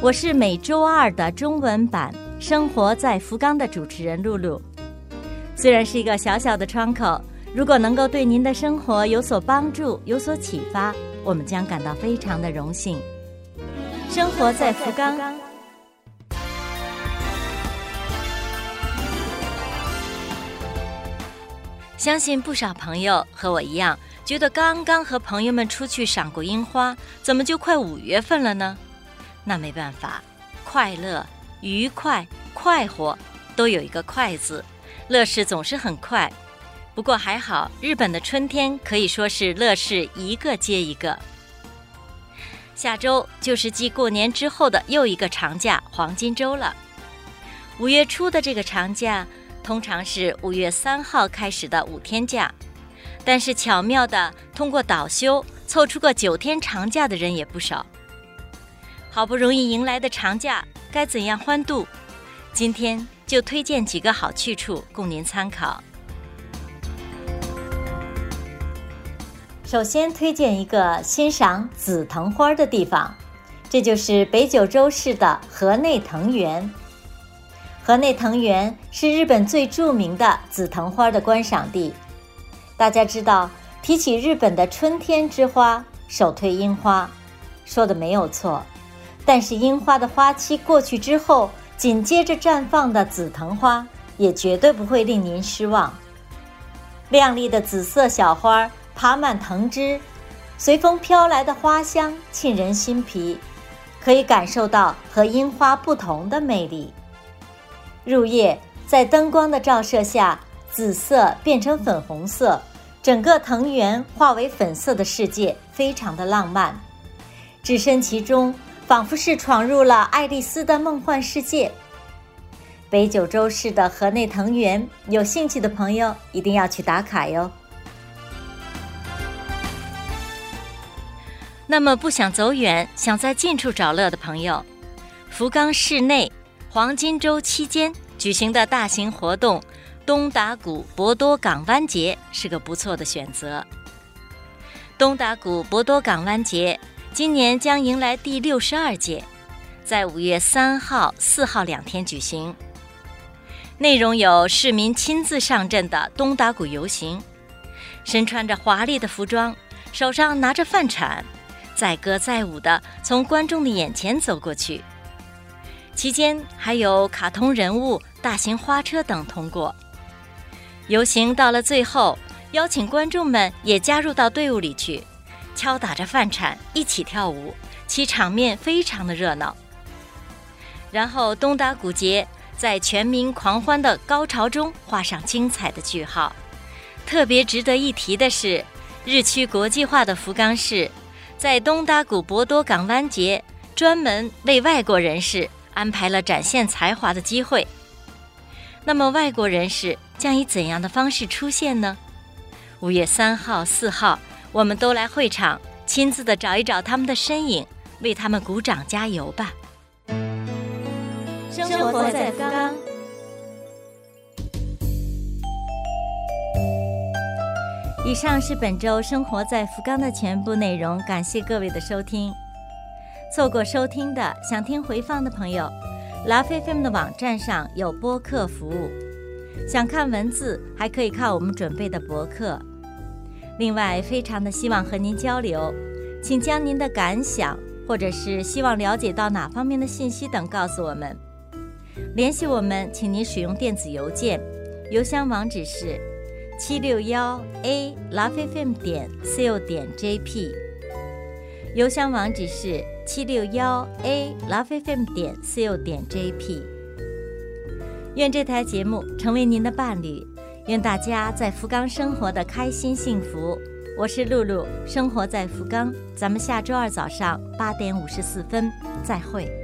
我是每周二的中文版《生活在福冈》的主持人露露。虽然是一个小小的窗口，如果能够对您的生活有所帮助、有所启发，我们将感到非常的荣幸。生活在福冈。相信不少朋友和我一样，觉得刚刚和朋友们出去赏过樱花，怎么就快五月份了呢？那没办法，快乐、愉快、快活，都有一个“快”字，乐事总是很快。不过还好，日本的春天可以说是乐事一个接一个。下周就是继过年之后的又一个长假——黄金周了。五月初的这个长假。通常是五月三号开始的五天假，但是巧妙的通过倒休凑出个九天长假的人也不少。好不容易迎来的长假该怎样欢度？今天就推荐几个好去处供您参考。首先推荐一个欣赏紫藤花的地方，这就是北九州市的河内藤园。河内藤园是日本最著名的紫藤花的观赏地。大家知道，提起日本的春天之花，首推樱花，说的没有错。但是樱花的花期过去之后，紧接着绽放的紫藤花也绝对不会令您失望。亮丽的紫色小花爬满藤枝，随风飘来的花香沁人心脾，可以感受到和樱花不同的魅力。入夜，在灯光的照射下，紫色变成粉红色，整个藤园化为粉色的世界，非常的浪漫。置身其中，仿佛是闯入了爱丽丝的梦幻世界。北九州市的河内藤原，有兴趣的朋友一定要去打卡哟。那么，不想走远，想在近处找乐的朋友，福冈市内。黄金周期间举行的大型活动——东达谷博多港湾节是个不错的选择。东达谷博多港湾节今年将迎来第六十二届，在五月三号、四号两天举行。内容有市民亲自上阵的东达谷游行，身穿着华丽的服装，手上拿着饭铲，载歌载舞地从观众的眼前走过去。期间还有卡通人物、大型花车等通过。游行到了最后，邀请观众们也加入到队伍里去，敲打着饭铲一起跳舞，其场面非常的热闹。然后东达古节在全民狂欢的高潮中画上精彩的句号。特别值得一提的是，日趋国际化的福冈市，在东达古博多港湾节专门为外国人士。安排了展现才华的机会。那么，外国人士将以怎样的方式出现呢？五月三号、四号，我们都来会场，亲自的找一找他们的身影，为他们鼓掌加油吧。生活在福冈。以上是本周生活在福冈的全部内容，感谢各位的收听。错过收听的，想听回放的朋友，拉菲菲们的网站上有播客服务。想看文字，还可以看我们准备的博客。另外，非常的希望和您交流，请将您的感想或者是希望了解到哪方面的信息等告诉我们。联系我们，请您使用电子邮件，邮箱网址是七六幺 a 拉菲菲姆点 co 点 jp。邮箱网址是。七六幺 a lovefm 点 co 点 jp，愿这台节目成为您的伴侣，愿大家在福冈生活的开心幸福。我是露露，生活在福冈，咱们下周二早上八点五十四分再会。